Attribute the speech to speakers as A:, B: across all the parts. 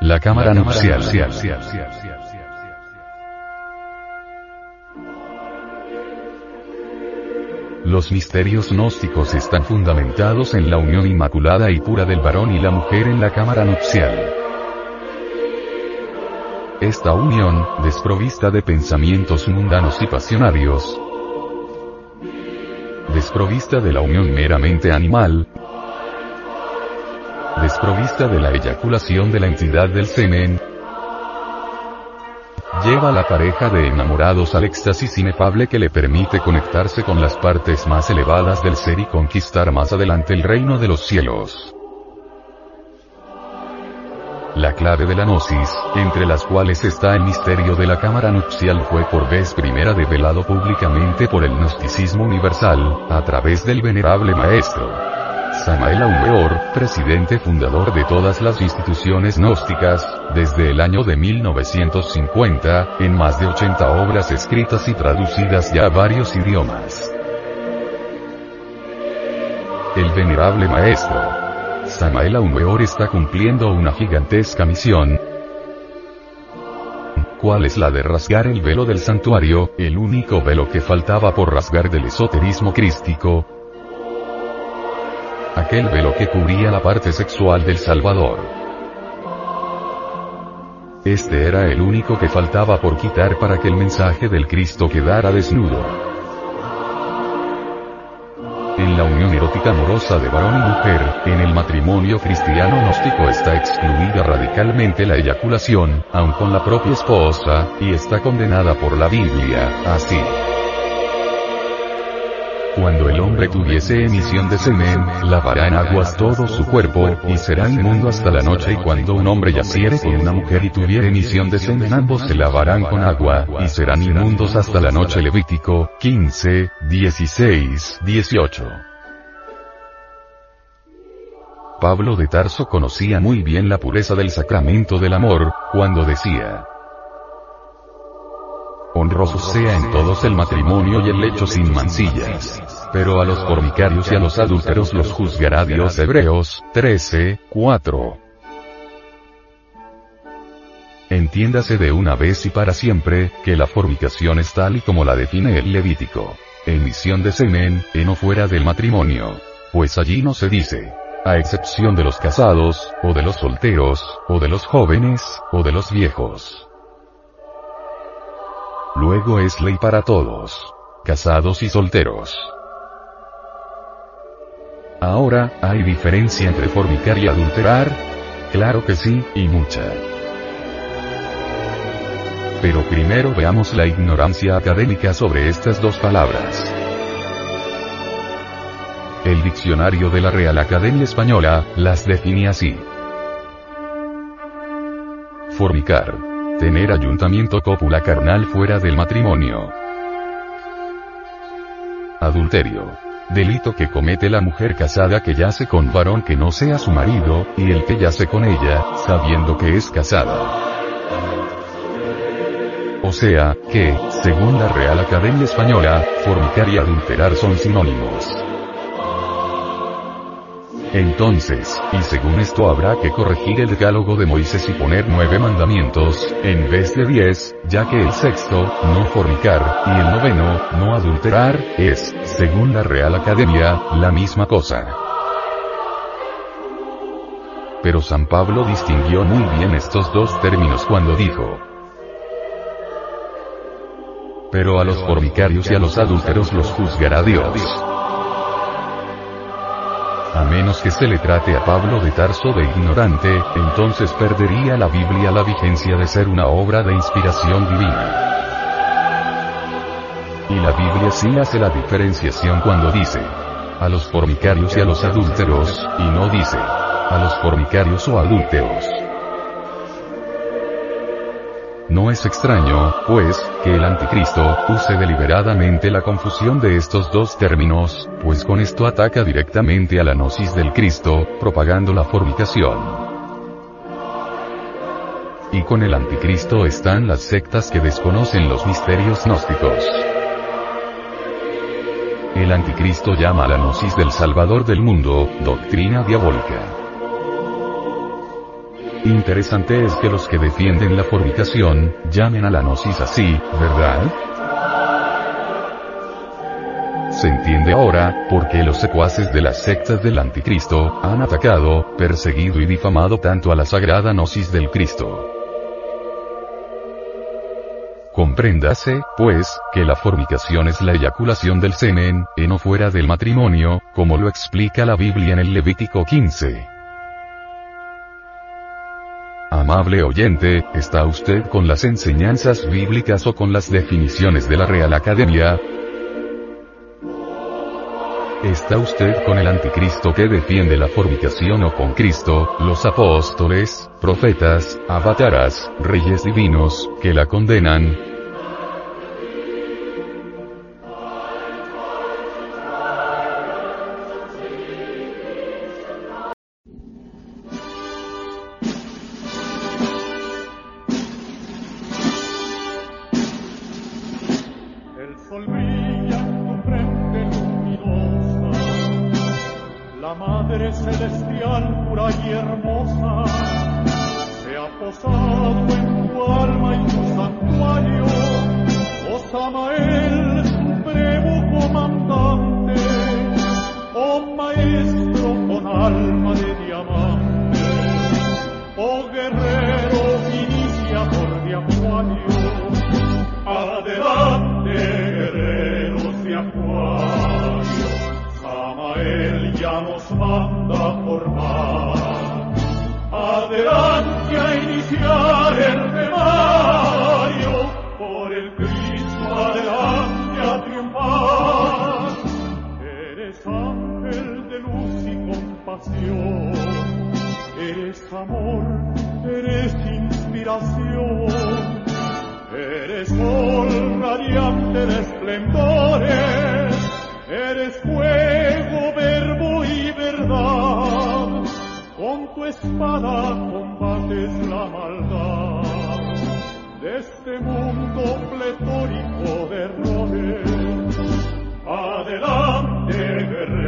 A: La cámara nupcial. Los misterios gnósticos están fundamentados en la unión inmaculada y pura del varón y la mujer en la cámara nupcial. Esta unión, desprovista de pensamientos mundanos y pasionarios, desprovista de la unión meramente animal, desprovista de la eyaculación de la entidad del semen, lleva a la pareja de enamorados al éxtasis inefable que le permite conectarse con las partes más elevadas del ser y conquistar más adelante el reino de los cielos. La clave de la gnosis, entre las cuales está el misterio de la cámara nupcial fue por vez primera develado públicamente por el gnosticismo universal, a través del venerable maestro. Samael Aumeor, presidente fundador de todas las instituciones gnósticas, desde el año de 1950, en más de 80 obras escritas y traducidas ya a varios idiomas. El venerable maestro, Samael Aumeor está cumpliendo una gigantesca misión. ¿Cuál es la de rasgar el velo del santuario, el único velo que faltaba por rasgar del esoterismo crístico? Aquel velo que cubría la parte sexual del Salvador. Este era el único que faltaba por quitar para que el mensaje del Cristo quedara desnudo. En la unión erótica amorosa de varón y mujer, en el matrimonio cristiano gnóstico está excluida radicalmente la eyaculación, aun con la propia esposa, y está condenada por la Biblia, así. Cuando el hombre tuviese emisión de semen, lavará en aguas todo su cuerpo, y será inmundo hasta la noche y cuando un hombre yaciere con una mujer y tuviere emisión de semen ambos se lavarán con agua, y serán inmundos hasta la noche Levítico, 15, 16, 18. Pablo de Tarso conocía muy bien la pureza del sacramento del amor, cuando decía, Honroso sea en todos el matrimonio y el lecho sin mancillas. Pero a los fornicarios y a los adúlteros los juzgará Dios Hebreos, 13, 4. Entiéndase de una vez y para siempre, que la fornicación es tal y como la define el Levítico. Emisión de semen, en o fuera del matrimonio. Pues allí no se dice. A excepción de los casados, o de los solteros, o de los jóvenes, o de los viejos. Luego es ley para todos. Casados y solteros. Ahora, ¿hay diferencia entre fornicar y adulterar? Claro que sí, y mucha. Pero primero veamos la ignorancia académica sobre estas dos palabras. El diccionario de la Real Academia Española, las define así. Fornicar Tener ayuntamiento cópula carnal fuera del matrimonio. Adulterio. Delito que comete la mujer casada que yace con varón que no sea su marido, y el que yace con ella, sabiendo que es casada. O sea, que, según la Real Academia Española, fornicar y adulterar son sinónimos. Entonces, y según esto habrá que corregir el decálogo de Moisés y poner nueve mandamientos, en vez de diez, ya que el sexto, no fornicar, y el noveno, no adulterar, es, según la Real Academia, la misma cosa. Pero San Pablo distinguió muy bien estos dos términos cuando dijo, pero a los fornicarios y a los adúlteros los juzgará Dios. A menos que se le trate a Pablo de Tarso de ignorante, entonces perdería la Biblia la vigencia de ser una obra de inspiración divina. Y la Biblia sí hace la diferenciación cuando dice, a los fornicarios y a los adúlteros, y no dice, a los fornicarios o adúlteros. No es extraño, pues, que el anticristo use deliberadamente la confusión de estos dos términos, pues con esto ataca directamente a la gnosis del Cristo, propagando la fornicación. Y con el anticristo están las sectas que desconocen los misterios gnósticos. El anticristo llama a la gnosis del Salvador del mundo, doctrina diabólica. Interesante es que los que defienden la fornicación, llamen a la gnosis así, ¿verdad? Se entiende ahora, por qué los secuaces de las sectas del anticristo, han atacado, perseguido y difamado tanto a la sagrada gnosis del Cristo. Compréndase, pues, que la fornicación es la eyaculación del semen, en o fuera del matrimonio, como lo explica la Biblia en el Levítico 15 amable oyente, ¿está usted con las enseñanzas bíblicas o con las definiciones de la Real Academia? ¿Está usted con el anticristo que defiende la fornicación o con Cristo, los apóstoles, profetas, avataras, reyes divinos, que la condenan?
B: y hermosa, se ha posado en tu alma y tu santuario, oh Samael, brevo comandante, oh maestro con alma de diamante, oh guerrero iniciador de acuario, adelante guerreros de acuario, Samael ya nos manda por. Eres amor, eres inspiración. Eres sol radiante de esplendores. Eres fuego, verbo y verdad. Con tu espada combates la maldad. De este mundo pletórico de errores. Adelante, guerrero.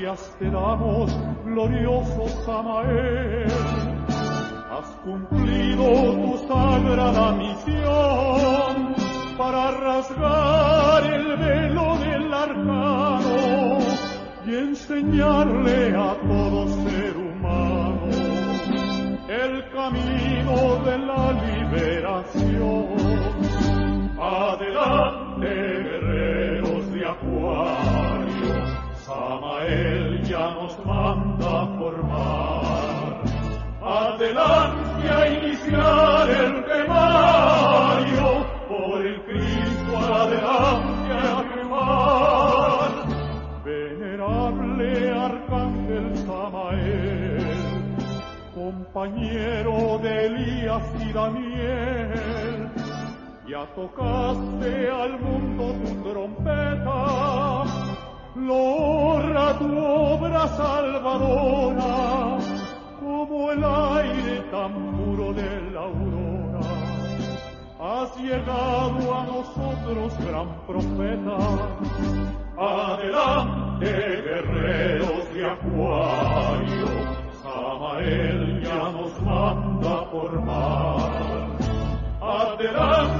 B: gracias te damos, glorioso Samael. Has cumplido tu sagrada misión para rasgar el velo del arcano y enseñarle a todo ser humano el camino de la liberación. Adelante. Samael ya nos manda a formar. Adelante a iniciar el remario, por el Cristo adelante a firmar. Venerable Arcángel Samael, compañero de Elías y Daniel, ya tocaste al mundo tu trompeta Lorra tu obra salvadora, como el aire tan puro de la aurora. Has llegado a nosotros, gran profeta. Adelante, guerreros de acuario, Samael ya nos manda por mar. Adelante.